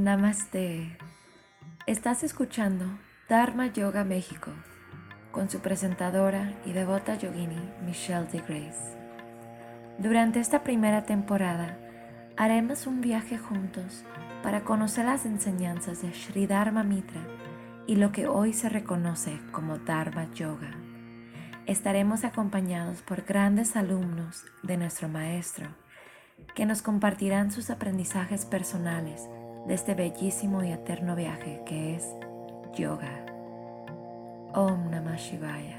Namaste. Estás escuchando Dharma Yoga México con su presentadora y devota yogini Michelle de Grace. Durante esta primera temporada haremos un viaje juntos para conocer las enseñanzas de Sri Dharma Mitra y lo que hoy se reconoce como Dharma Yoga. Estaremos acompañados por grandes alumnos de nuestro maestro que nos compartirán sus aprendizajes personales de este bellísimo y eterno viaje que es yoga. Om Namah Shivaya.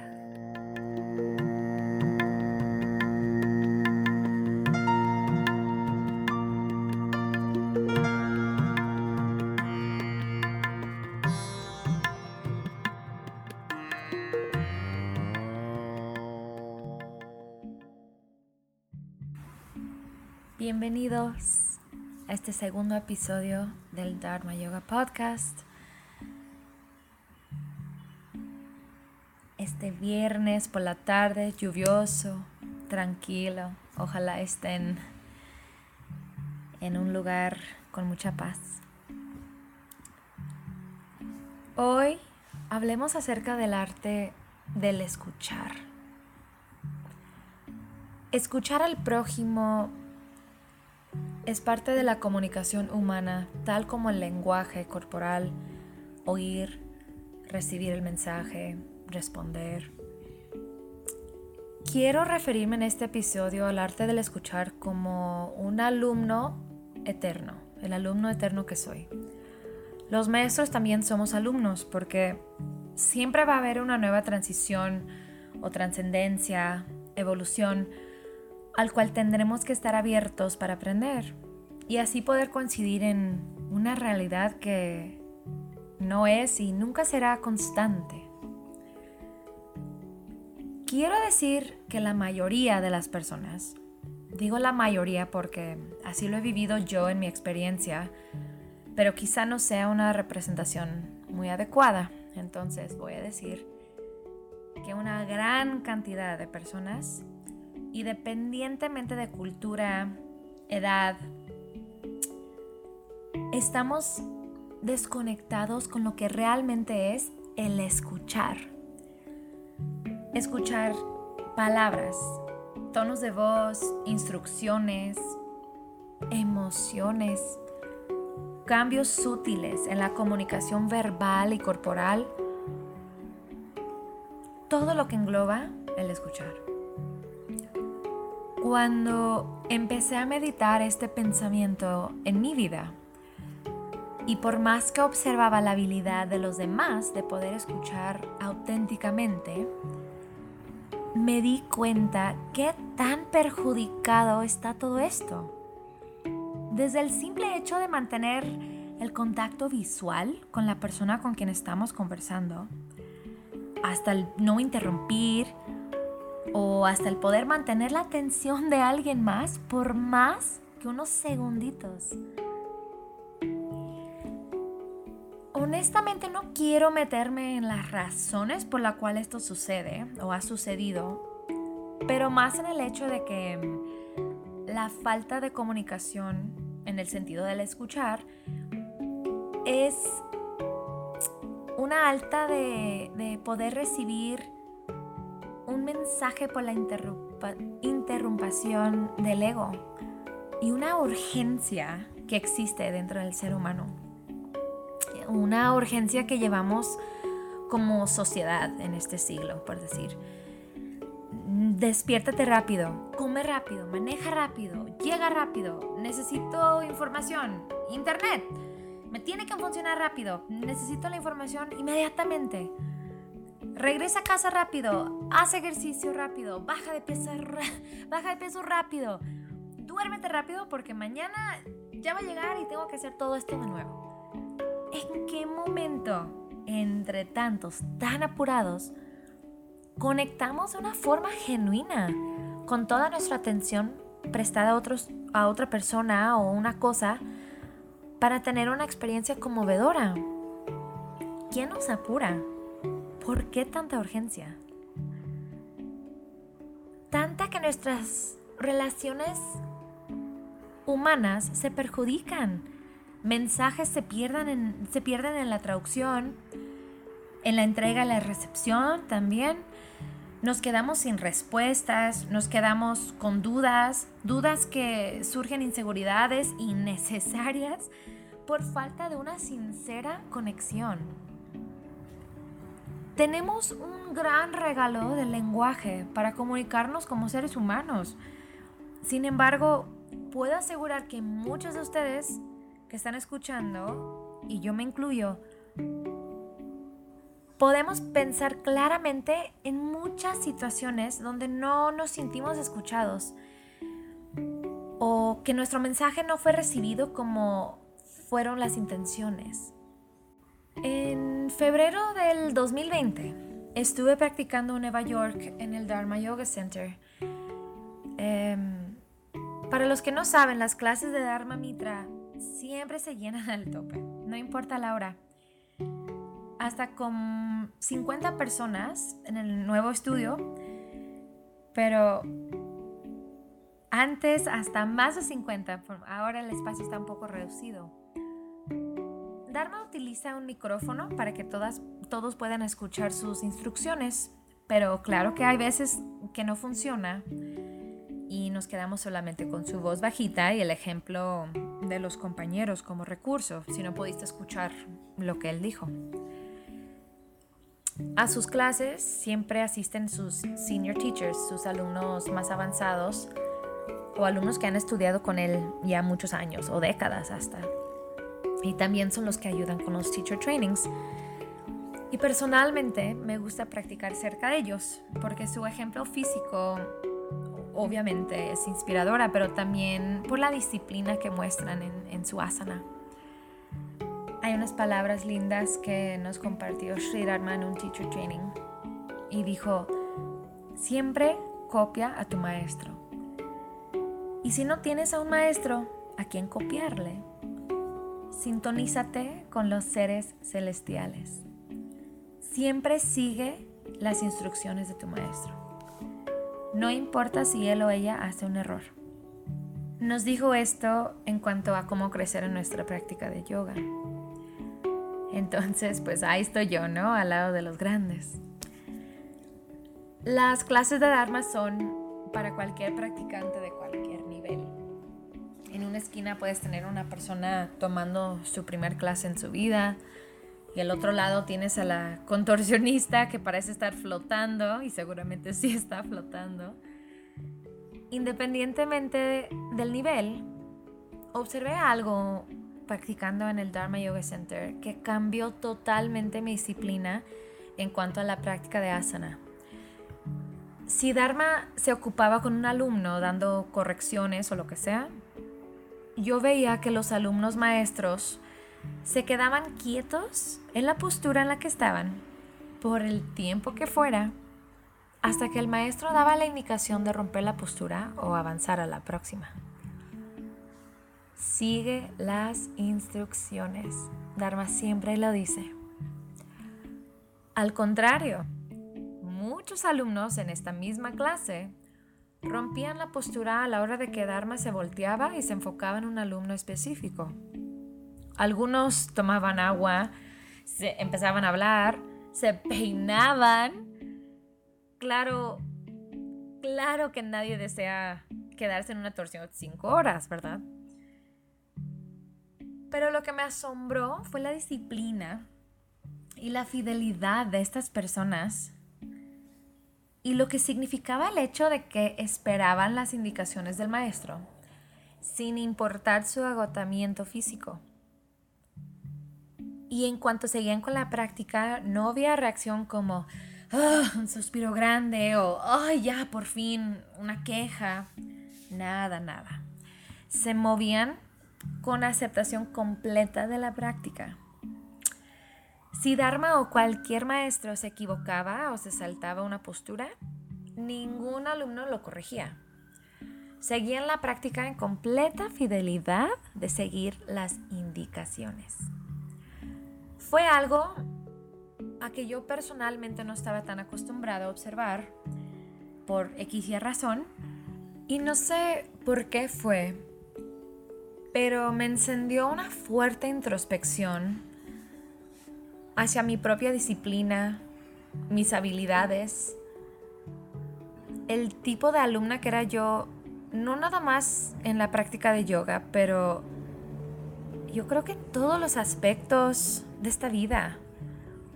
Bienvenidos este segundo episodio del Dharma Yoga Podcast. Este viernes por la tarde, lluvioso, tranquilo. Ojalá estén en un lugar con mucha paz. Hoy hablemos acerca del arte del escuchar. Escuchar al prójimo es parte de la comunicación humana, tal como el lenguaje corporal, oír, recibir el mensaje, responder. Quiero referirme en este episodio al arte del escuchar como un alumno eterno, el alumno eterno que soy. Los maestros también somos alumnos porque siempre va a haber una nueva transición o trascendencia, evolución, al cual tendremos que estar abiertos para aprender y así poder coincidir en una realidad que no es y nunca será constante. Quiero decir que la mayoría de las personas, digo la mayoría porque así lo he vivido yo en mi experiencia, pero quizá no sea una representación muy adecuada, entonces voy a decir que una gran cantidad de personas independientemente de cultura, edad, estamos desconectados con lo que realmente es el escuchar. Escuchar palabras, tonos de voz, instrucciones, emociones, cambios sutiles en la comunicación verbal y corporal, todo lo que engloba el escuchar. Cuando empecé a meditar este pensamiento en mi vida, y por más que observaba la habilidad de los demás de poder escuchar auténticamente, me di cuenta qué tan perjudicado está todo esto. Desde el simple hecho de mantener el contacto visual con la persona con quien estamos conversando, hasta el no interrumpir o hasta el poder mantener la atención de alguien más por más que unos segunditos. Honestamente no quiero meterme en las razones por las cuales esto sucede o ha sucedido, pero más en el hecho de que mm, la falta de comunicación en el sentido del escuchar es una alta de, de poder recibir un mensaje por la interrumpición del ego y una urgencia que existe dentro del ser humano. Una urgencia que llevamos como sociedad en este siglo, por decir. Despiértate rápido, come rápido, maneja rápido, llega rápido, necesito información, internet, me tiene que funcionar rápido, necesito la información inmediatamente. Regresa a casa rápido, haz ejercicio rápido, baja de peso, baja de peso rápido, duérmete rápido porque mañana ya va a llegar y tengo que hacer todo esto de nuevo. ¿En qué momento, entre tantos tan apurados, conectamos de una forma genuina con toda nuestra atención prestada a, a otra persona o una cosa para tener una experiencia conmovedora? ¿Quién nos apura? ¿Por qué tanta urgencia? Tanta que nuestras relaciones humanas se perjudican Mensajes se pierden en, se pierden en la traducción, en la entrega y la recepción también. Nos quedamos sin respuestas, nos quedamos con dudas, dudas que surgen inseguridades innecesarias por falta de una sincera conexión. Tenemos un gran regalo del lenguaje para comunicarnos como seres humanos. Sin embargo, puedo asegurar que muchos de ustedes que están escuchando, y yo me incluyo, podemos pensar claramente en muchas situaciones donde no nos sentimos escuchados o que nuestro mensaje no fue recibido como fueron las intenciones. En febrero del 2020 estuve practicando en Nueva York en el Dharma Yoga Center. Em, para los que no saben, las clases de Dharma Mitra siempre se llenan al tope, no importa la hora hasta con 50 personas en el nuevo estudio, pero antes hasta más de 50, ahora el espacio está un poco reducido. Dharma utiliza un micrófono para que todas, todos puedan escuchar sus instrucciones, pero claro que hay veces que no funciona y nos quedamos solamente con su voz bajita y el ejemplo de los compañeros como recurso, si no pudiste escuchar lo que él dijo. A sus clases siempre asisten sus senior teachers, sus alumnos más avanzados o alumnos que han estudiado con él ya muchos años o décadas hasta. Y también son los que ayudan con los teacher trainings. Y personalmente me gusta practicar cerca de ellos porque su ejemplo físico obviamente es inspiradora, pero también por la disciplina que muestran en, su asana. Hay unas palabras lindas que nos compartió Sri Dharma en un teacher training y dijo, siempre copia a tu maestro. Y si no tienes a un maestro a quien copiarle, sintonízate con los seres celestiales. Siempre sigue las instrucciones de tu maestro. No importa si él o ella hace un error. Nos dijo esto en cuanto a cómo crecer en nuestra práctica de yoga. Entonces, pues ahí estoy yo, ¿no? Al lado de los grandes. Las clases de Dharma son para cualquier practicante de una esquina puedes tener una persona tomando su primer clase en su vida y al otro lado tienes a la contorsionista que parece estar flotando y seguramente sí está flotando. Independientemente del nivel, observé algo practicando en el Dharma Yoga Center que cambió totalmente mi disciplina en cuanto a la práctica de asana. Si Dharma se ocupaba con un alumno dando correcciones o lo que sea, yo veía que los alumnos maestros se quedaban quietos en la postura en la que estaban por el tiempo que fuera hasta que el maestro daba la indicación de romper la postura o avanzar a la próxima. Sigue las instrucciones. Dharma siempre lo dice. Al contrario, muchos alumnos en esta misma clase rompían la postura a la hora de que Dharma se volteaba y se enfocaba en un alumno específico. Algunos tomaban agua, se empezaban a hablar, se peinaban. Claro, claro que nadie desea quedarse en una torsión cinco horas, ¿verdad? Pero lo que me asombró fue la disciplina y la fidelidad de estas personas y lo que significaba el hecho de que esperaban las indicaciones del maestro, sin importar su agotamiento físico. Y en cuanto seguían con la práctica, no había reacción como ah, un suspiro grande o ¡ay, ya, por fin! una queja. Nada, nada. Se movían con aceptación completa de la práctica. Si Dharma o cualquier maestro se equivocaba o se saltaba una postura, ningún alumno lo corregía. Seguían la práctica en completa fidelidad de seguir las indicaciones. Fue algo a que yo personalmente no estaba tan acostumbrado a observar por X y razón y no sé por qué fue pero me encendió una fuerte introspección hacia mi propia disciplina, mis habilidades, el tipo de alumna que era yo, no nada más en la práctica de yoga, pero yo creo que todos los aspectos de esta vida.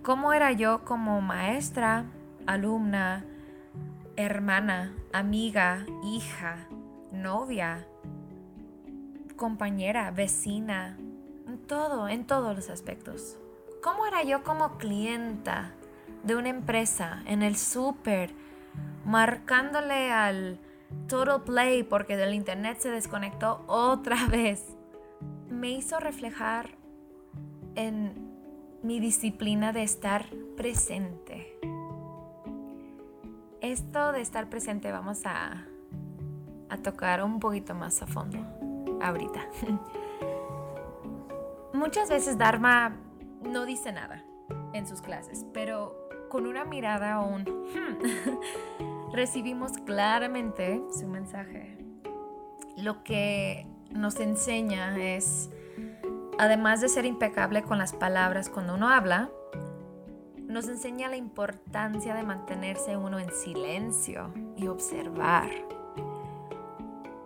¿Cómo era yo como maestra, alumna, hermana, amiga, hija, novia, compañera, vecina? En todo, en todos los aspectos. ¿Cómo era yo como clienta de una empresa en el súper, marcándole al Total Play porque del internet se desconectó otra vez? Me hizo reflejar en mi disciplina de estar presente. Esto de estar presente vamos a, a tocar un poquito más a fondo ahorita. Muchas veces Dharma no dice nada en sus clases, pero con una mirada o un hmm, recibimos claramente su mensaje. Lo que nos enseña es además de ser impecable con las palabras cuando uno habla, nos enseña la importancia de mantenerse uno en silencio y observar.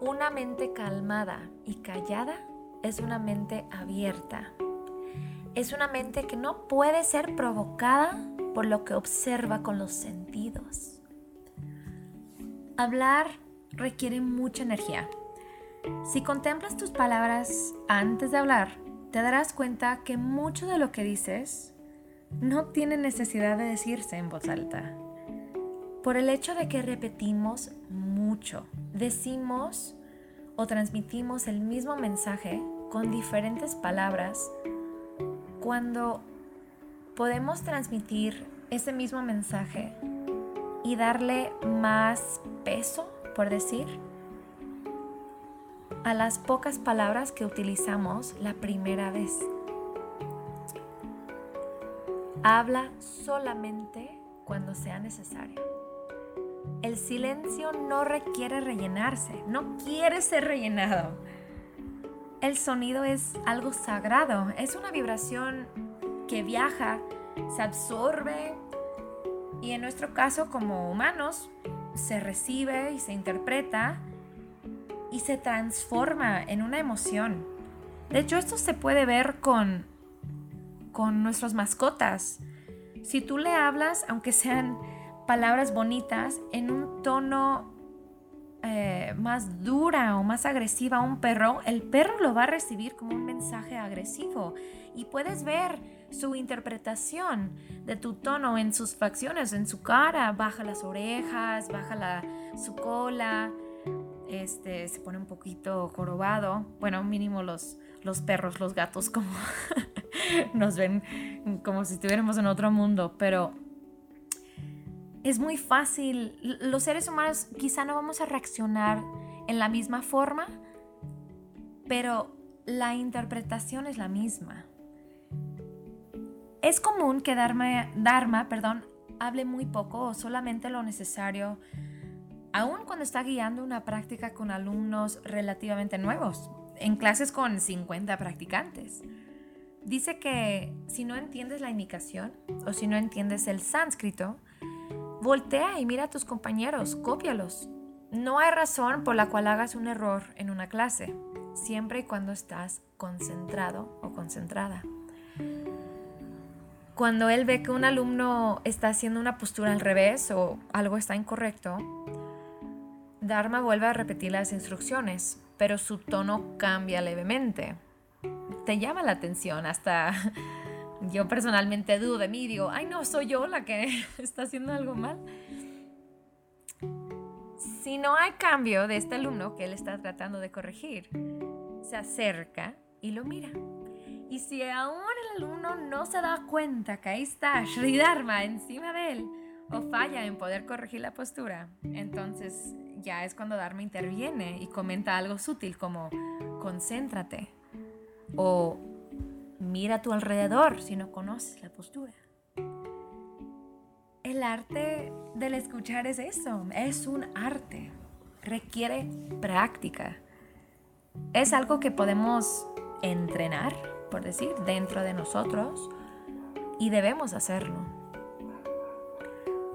Una mente calmada y callada es una mente abierta. Es una mente que no puede ser provocada por lo que observa con los sentidos. Hablar requiere mucha energía. Si contemplas tus palabras antes de hablar, te darás cuenta que mucho de lo que dices no tiene necesidad de decirse en voz alta. Por el hecho de que repetimos mucho, decimos o transmitimos el mismo mensaje con diferentes palabras, cuando podemos transmitir ese mismo mensaje y darle más peso, por decir, a las pocas palabras que utilizamos la primera vez. Habla solamente cuando sea necesario. El silencio no requiere rellenarse, no quiere ser rellenado. El sonido es algo sagrado, es una vibración que viaja, se absorbe y en nuestro caso como humanos se recibe y se interpreta y se transforma en una emoción. De hecho, esto se puede ver con, con nuestras mascotas. Si tú le hablas, aunque sean palabras bonitas, en un tono eh, más dura o más agresiva a un perro, el perro lo va a recibir como un mensaje agresivo. Y puedes ver su interpretación de tu tono en sus facciones, en su cara. Baja las orejas, baja la, su cola, este, se pone un poquito jorobado. Bueno, mínimo los, los perros, los gatos, como nos ven como si estuviéramos en otro mundo, pero es muy fácil. Los seres humanos quizá no vamos a reaccionar en la misma forma, pero la interpretación es la misma. Es común que Dharma, perdón, hable muy poco o solamente lo necesario aún cuando está guiando una práctica con alumnos relativamente nuevos, en clases con 50 practicantes. Dice que si no entiendes la indicación o si no entiendes el sánscrito, voltea y mira a tus compañeros, cópialos. No hay razón por la cual hagas un error en una clase, siempre y cuando estás concentrado o concentrada. Cuando él ve que un alumno está haciendo una postura al revés o algo está incorrecto, Dharma vuelve a repetir las instrucciones, pero su tono cambia levemente. Te llama la atención, hasta yo personalmente dudo de mí, digo, ay no, soy yo la que está haciendo algo mal. Si no hay cambio de este alumno que él está tratando de corregir, se acerca y lo mira. Y si aún el alumno no se da cuenta que ahí está Sri Dharma encima de él, o falla en poder corregir la postura, entonces ya es cuando Dharma interviene y comenta algo sutil como concéntrate o mira a tu alrededor si no conoces la postura. El arte del escuchar es eso, es un arte, requiere práctica. es algo que podemos entrenar, por decir, dentro de nosotros y debemos hacerlo.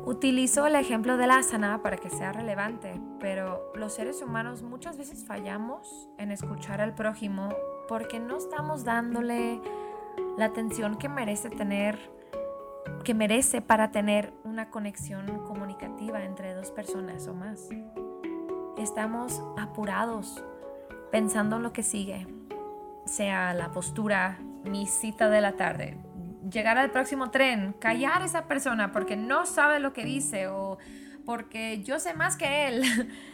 Utilizo el ejemplo del asana para que sea relevante, pero los seres humanos muchas veces fallamos en escuchar al prójimo porque no estamos dándole la atención que merece tener, que merece para tener una conexión comunicativa entre dos personas o más. Estamos apurados pensando en lo que sigue, sea la postura, mi cita de la tarde, llegar al próximo tren, callar a esa persona porque no sabe lo que dice o porque yo sé más que él,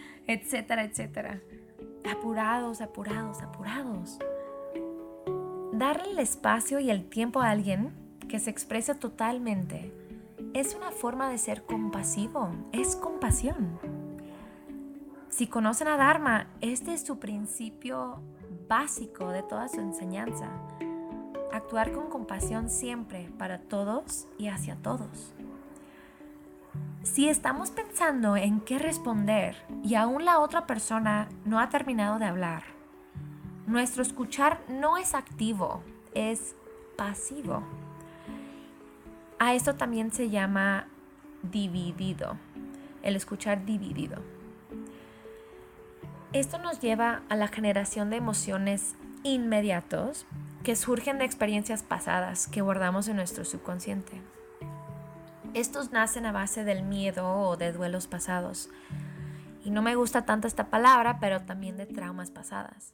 etcétera, etcétera. Apurados, apurados, apurados. Darle el espacio y el tiempo a alguien que se expresa totalmente es una forma de ser compasivo, es compasión. Si conocen a Dharma, este es su principio básico de toda su enseñanza. Actuar con compasión siempre para todos y hacia todos. Si estamos pensando en qué responder y aún la otra persona no ha terminado de hablar, nuestro escuchar no es activo, es pasivo. A esto también se llama dividido, el escuchar dividido. Esto nos lleva a la generación de emociones inmediatos que surgen de experiencias pasadas que guardamos en nuestro subconsciente. Estos nacen a base del miedo o de duelos pasados. Y no me gusta tanto esta palabra, pero también de traumas pasadas.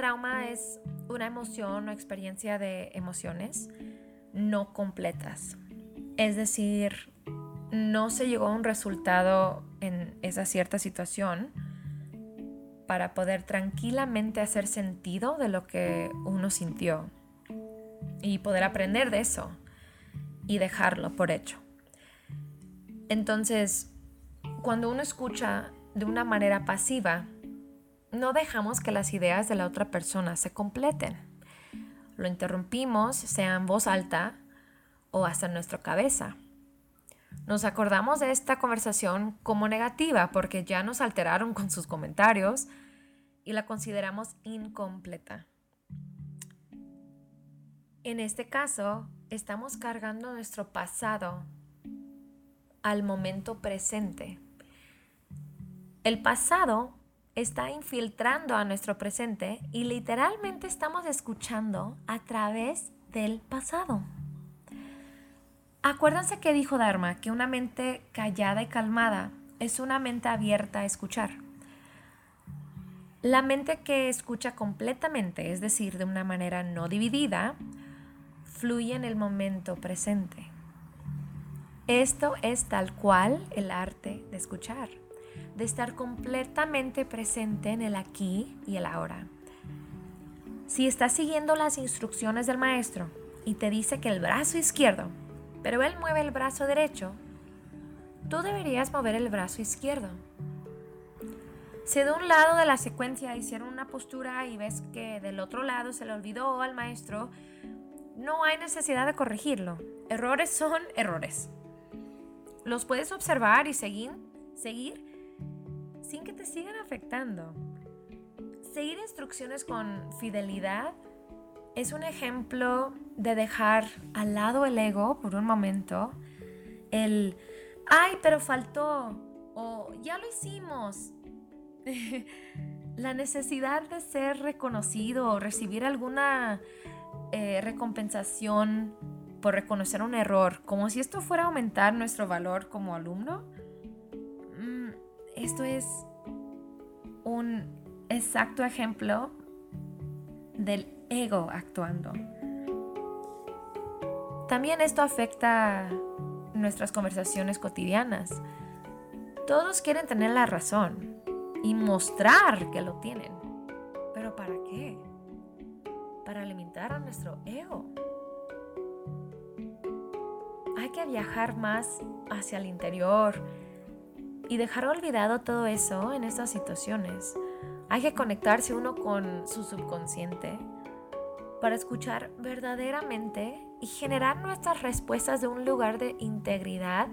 Trauma es una emoción o experiencia de emociones no completas. Es decir, no se llegó a un resultado en esa cierta situación para poder tranquilamente hacer sentido de lo que uno sintió y poder aprender de eso y dejarlo por hecho. Entonces, cuando uno escucha de una manera pasiva, no dejamos que las ideas de la otra persona se completen. Lo interrumpimos, sea en voz alta o hasta en nuestra cabeza. Nos acordamos de esta conversación como negativa porque ya nos alteraron con sus comentarios y la consideramos incompleta. En este caso, estamos cargando nuestro pasado al momento presente. El pasado está infiltrando a nuestro presente y literalmente estamos escuchando a través del pasado. Acuérdense que dijo Dharma que una mente callada y calmada es una mente abierta a escuchar. La mente que escucha completamente, es decir, de una manera no dividida, fluye en el momento presente. Esto es tal cual el arte de escuchar, de estar completamente presente en el aquí y el ahora. Si estás siguiendo las instrucciones del maestro y te dice que el brazo izquierdo pero él mueve el brazo derecho, tú deberías mover el brazo izquierdo. Si de un lado de la secuencia hicieron una postura y ves que del otro lado se le olvidó al maestro, no hay necesidad de corregirlo. Errores son errores. Los puedes observar y seguir, seguir sin que te sigan afectando. Seguir instrucciones con fidelidad es un ejemplo de dejar al lado el ego por un momento, el, ay, pero faltó, o ya lo hicimos. la necesidad de ser reconocido o recibir alguna eh, recompensación por reconocer un error, como si esto fuera a aumentar nuestro valor como alumno. Esto es un exacto ejemplo del ego actuando. También esto afecta nuestras conversaciones cotidianas. Todos quieren tener la razón y mostrar que lo tienen. ¿Pero para qué? Para alimentar a nuestro ego. Hay que viajar más hacia el interior y dejar olvidado todo eso en estas situaciones. Hay que conectarse uno con su subconsciente para escuchar verdaderamente y generar nuestras respuestas de un lugar de integridad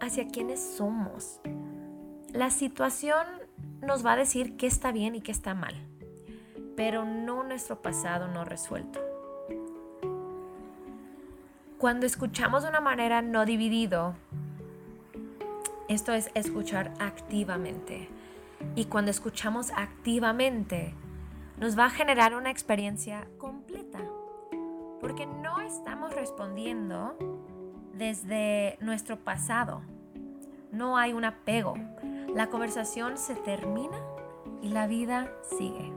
hacia quienes somos. La situación nos va a decir qué está bien y qué está mal, pero no nuestro pasado no resuelto. Cuando escuchamos de una manera no dividido, esto es escuchar activamente. Y cuando escuchamos activamente, nos va a generar una experiencia completa. Porque no estamos respondiendo desde nuestro pasado. No hay un apego. La conversación se termina y la vida sigue.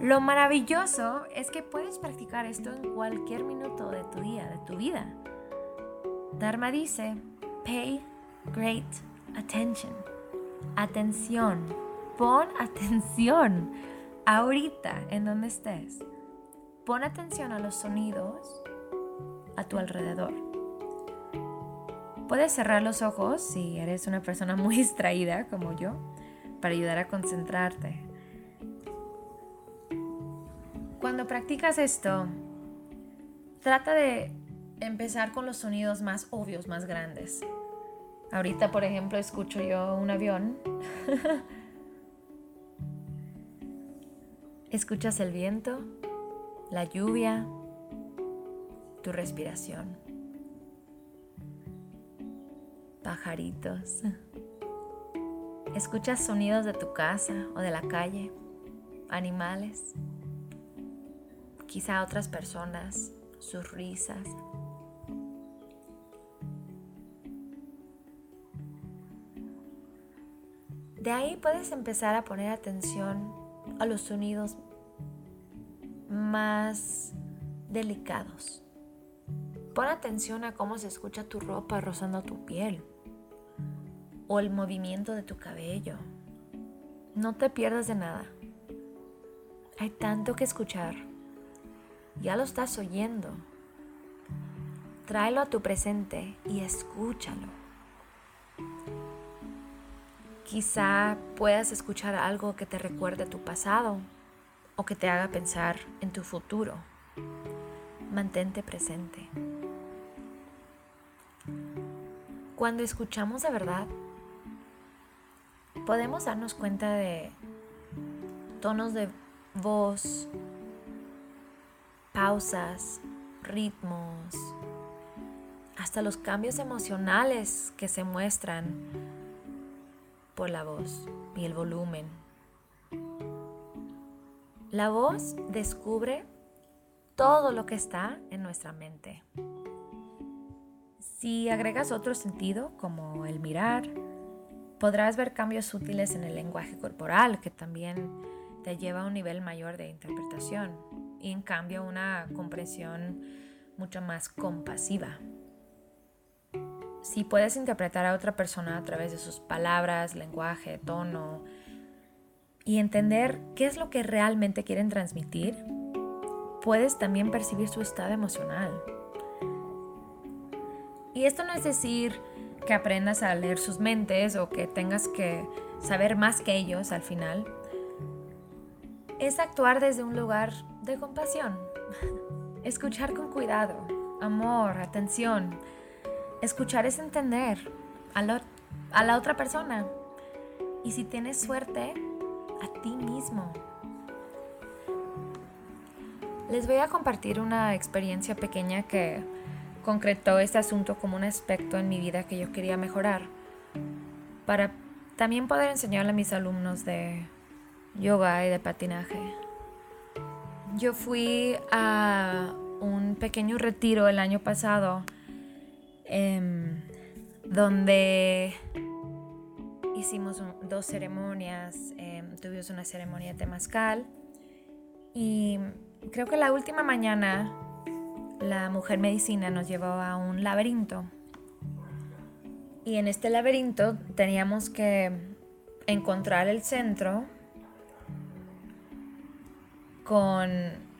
Lo maravilloso es que puedes practicar esto en cualquier minuto de tu día, de tu vida. Dharma dice, pay great attention. Atención. Pon atención ahorita en donde estés. Pon atención a los sonidos a tu alrededor. Puedes cerrar los ojos si eres una persona muy distraída como yo para ayudar a concentrarte. Cuando practicas esto, trata de empezar con los sonidos más obvios, más grandes. Ahorita, por ejemplo, escucho yo un avión. Escuchas el viento, la lluvia, tu respiración. Pajaritos. Escuchas sonidos de tu casa o de la calle, animales, quizá otras personas, sus risas, De ahí puedes empezar a poner atención a los sonidos más delicados. Pon atención a cómo se escucha tu ropa rozando tu piel o el movimiento de tu cabello. No te pierdas de nada. Hay tanto que escuchar. Ya lo estás oyendo. Tráelo a tu presente y escúchalo. Quizá puedas escuchar algo que te recuerde tu pasado o que te haga pensar en tu futuro. Mantente presente. Cuando escuchamos de verdad, podemos darnos cuenta de tonos de voz, pausas, ritmos, hasta los cambios emocionales que se muestran por la voz y el volumen. La voz descubre todo lo que está en nuestra mente. Si agregas otro sentido, como el mirar, podrás ver cambios útiles en el lenguaje corporal, que también te lleva a un nivel mayor de interpretación y en cambio una comprensión mucho más compasiva si puedes interpretar a otra persona a través de sus palabras, lenguaje, tono y entender qué es lo que realmente quieren transmitir, puedes también percibir su estado emocional. Y esto no es decir que aprendas a leer sus mentes o que tengas que saber más que ellos al final. Es actuar desde un lugar de compasión, escuchar con cuidado, amor, atención Escuchar es entender a, la otra persona. Y si tienes suerte, a ti mismo. Les voy a compartir una experiencia pequeña que concretó este asunto como un aspecto en mi vida que yo quería mejorar para también poder enseñarle a mis alumnos de yoga y de patinaje. Yo fui a un pequeño retiro el año pasado Em, donde hicimos dos ceremonias, em, tuvimos una ceremonia temazcal y creo que la última mañana la mujer medicina nos llevó a un laberinto y en este laberinto teníamos que encontrar el centro con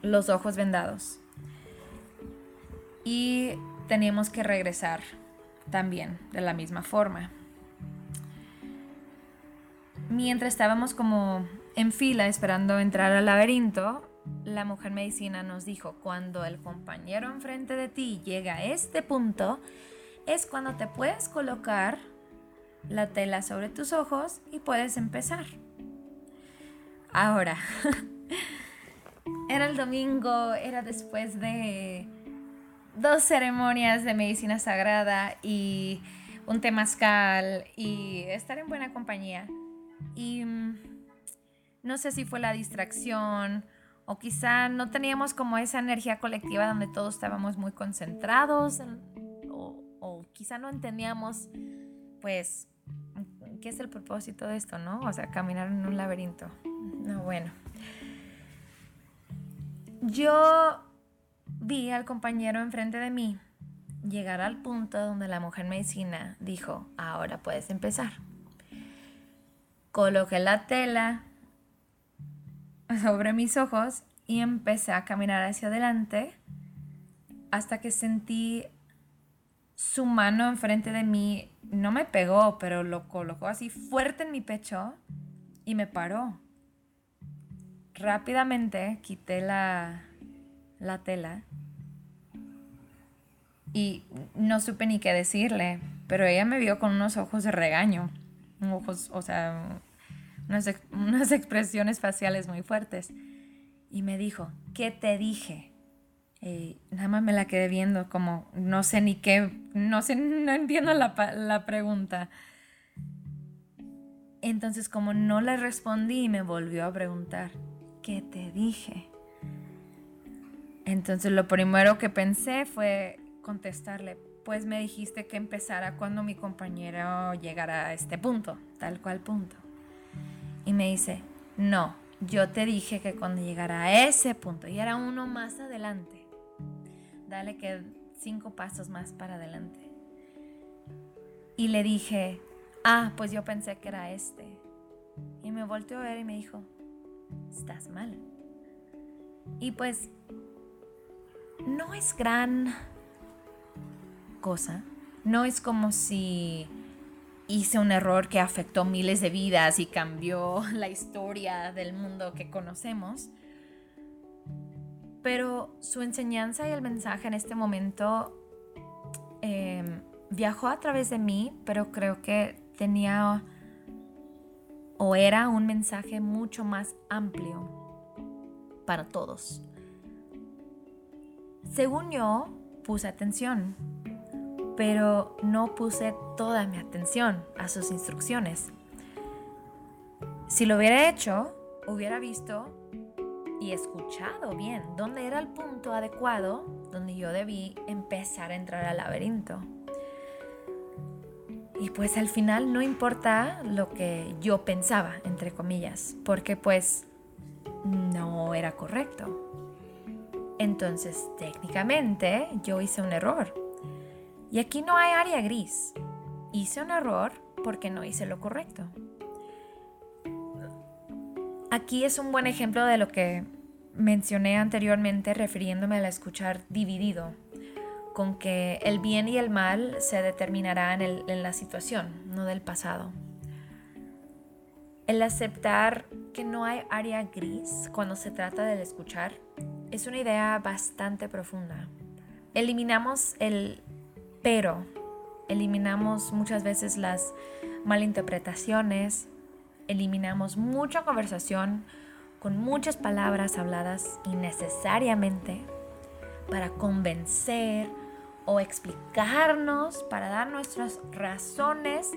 los ojos vendados. Y teníamos que regresar también de la misma forma. Mientras estábamos como en fila esperando entrar al laberinto, la mujer medicina nos dijo, cuando el compañero enfrente de ti llega a este punto, es cuando te puedes colocar la tela sobre tus ojos y puedes empezar. Ahora, era el domingo, era después de dos ceremonias de medicina sagrada y un temazcal y estar en buena compañía. Y mm, no sé si fue la distracción o quizá no teníamos como esa energía colectiva donde todos estábamos muy concentrados o, o quizá no entendíamos pues qué es el propósito de esto, ¿no? O sea, caminar en un laberinto. No, bueno. Yo al compañero enfrente de mí llegar al punto donde la mujer medicina dijo, ahora puedes empezar. Coloqué la tela sobre mis ojos y empecé a caminar hacia adelante hasta que sentí su mano enfrente de mí. No me pegó, pero lo colocó así fuerte en mi pecho y me paró. Rápidamente quité la, la tela y no supe ni qué decirle, pero ella me vio con unos ojos de regaño, ojos, o sea, unas, expresiones faciales muy fuertes. Y me dijo, ¿qué te dije? Y nada más me la quedé viendo como, no sé ni qué, no sé, no entiendo la, la pregunta. Entonces como no le respondí, me volvió a preguntar, ¿qué te dije? Entonces lo primero que pensé fue, contestarle, pues me dijiste que empezara cuando mi compañero llegara a este punto, tal cual punto. Y me dice, no, yo te dije que cuando llegara a ese punto, y era uno más adelante, dale que cinco pasos más para adelante. Y le dije, ah, pues yo pensé que era este. Y me volteó a ver y me dijo, estás mal. Y pues no es gran cosa. No es como si hice un error que afectó miles de vidas y cambió la historia del mundo que conocemos. Pero su enseñanza y el mensaje en este momento em, viajó a través de mí, pero creo que tenía o era un mensaje mucho más amplio para todos. Según yo, puse atención pero no puse toda mi atención a sus instrucciones. Si lo hubiera hecho, hubiera visto y escuchado bien dónde era el punto adecuado donde yo debí empezar a entrar al laberinto. Y pues al final no importa lo que yo pensaba, entre comillas, porque pues no era correcto. Entonces, técnicamente yo hice un error y aquí no hay área gris. Hice un error porque no hice lo correcto. Aquí es un buen ejemplo de lo que mencioné anteriormente refiriéndome al escuchar dividido, con que el bien y el mal se determinarán en, en la situación, no del pasado. El aceptar que no hay área gris cuando se trata del escuchar es una idea bastante profunda. Eliminamos el pero eliminamos muchas veces las malinterpretaciones, eliminamos mucha conversación con muchas palabras habladas innecesariamente para convencer o explicarnos, para dar nuestras razones,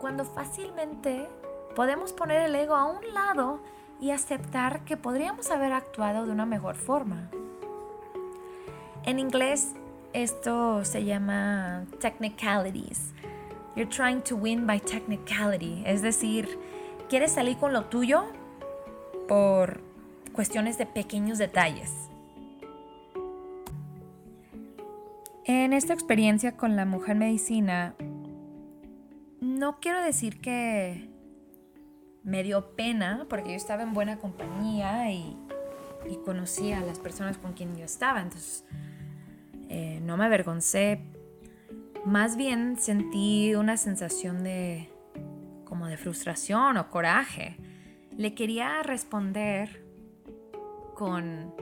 cuando fácilmente podemos poner el ego a un lado y aceptar que podríamos haber actuado de una mejor forma. En inglés esto se llama technicalities. You're trying to win by technicality. Es decir, quieres salir con lo tuyo por cuestiones de pequeños detalles. En esta experiencia con la mujer medicina, no quiero decir que me dio pena, porque yo estaba en buena compañía y, conocía a las personas con quien yo estaba. Entonces, eh, no me avergoncé, más bien sentí una sensación de como de frustración o coraje. Le quería responder con,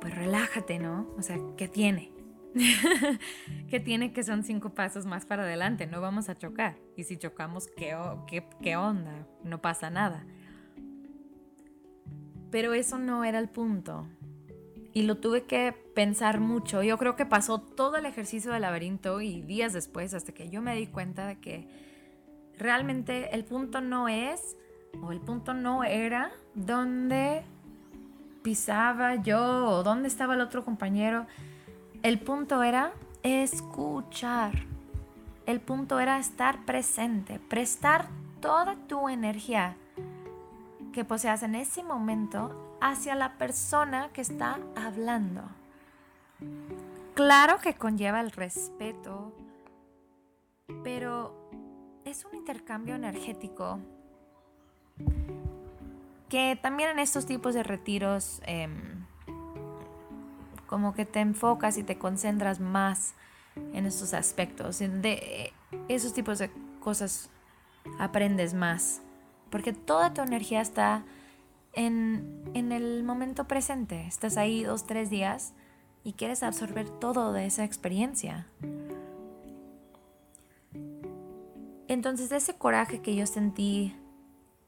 pues relájate, ¿no? O sea, ¿qué tiene? que tiene que son cinco pasos más para adelante, no vamos a chocar. Y si chocamos, ¿qué, qué, qué onda? No pasa nada. Pero eso no era el punto. Y lo tuve que pensar mucho. Yo creo que pasó todo el ejercicio del laberinto y días después hasta que yo me di cuenta de que realmente el punto no es, o el punto no era, dónde pisaba yo o dónde estaba el otro compañero. El punto era escuchar. El punto era estar presente, prestar toda tu energía que poseas en ese momento hacia la persona que está hablando. Claro que conlleva el respeto, pero es un intercambio energético que también en estos tipos de retiros em, como que te enfocas y te concentras más en estos aspectos. De esos tipos de cosas aprendes más. Porque toda tu energía está en, en el momento presente. Estás ahí dos, tres días y quieres absorber todo de esa experiencia. Entonces ese coraje que yo sentí,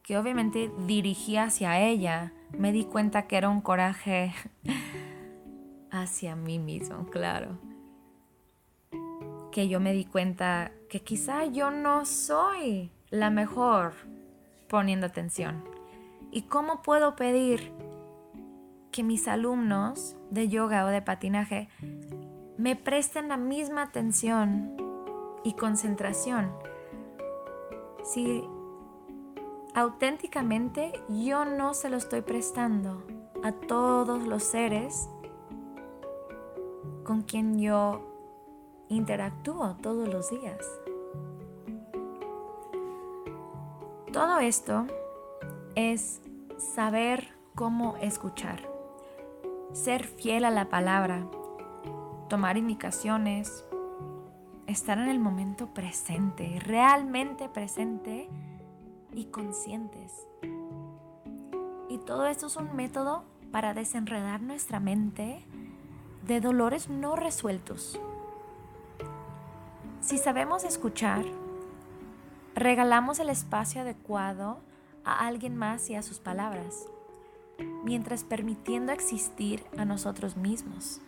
que obviamente dirigí hacia ella, me di cuenta que era un coraje hacia mí mismo, claro. Que yo me di cuenta que quizá yo no soy la mejor poniendo atención. ¿Y cómo puedo pedir que mis alumnos de yoga o de patinaje me presten la misma atención y concentración si auténticamente yo no se lo estoy prestando a todos los seres con quien yo interactúo todos los días? Todo esto es saber cómo escuchar, ser fiel a la palabra, tomar indicaciones, estar en el momento presente, realmente presente y conscientes. Y todo esto es un método para desenredar nuestra mente de dolores no resueltos. Si sabemos escuchar, regalamos el espacio adecuado a alguien más y a sus palabras, mientras permitiendo existir a nosotros mismos.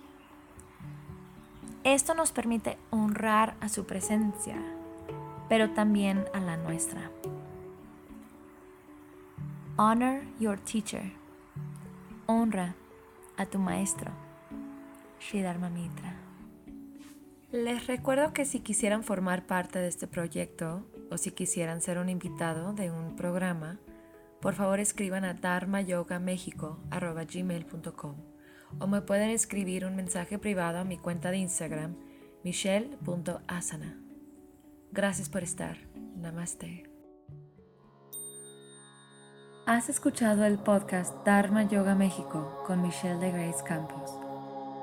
Esto nos permite honrar a su presencia, pero también a la nuestra. Honor your teacher. Honra a tu maestro. Sri Dharma Mitra. Les recuerdo que si quisieran formar parte de este proyecto o si quisieran ser un invitado de un programa, por favor escriban a dharmayogamexico.com o me pueden escribir un mensaje privado a mi cuenta de Instagram, michelle.asana. Gracias por estar. Namaste. Has escuchado el podcast Dharma Yoga México con Michelle de Grace Campos.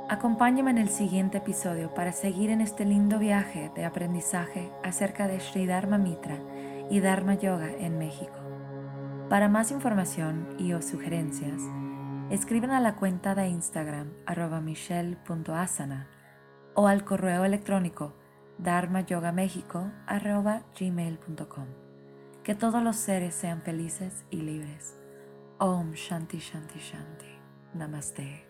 Acompáñame en el siguiente episodio para seguir en este lindo viaje de aprendizaje acerca de Sri Dharma Mitra y Dharma Yoga en México. Para más información y o sugerencias, escriben a la cuenta de Instagram arroba michelle.asana o al correo electrónico gmail.com Que todos los seres sean felices y libres. Om Shanti Shanti Shanti. Namaste.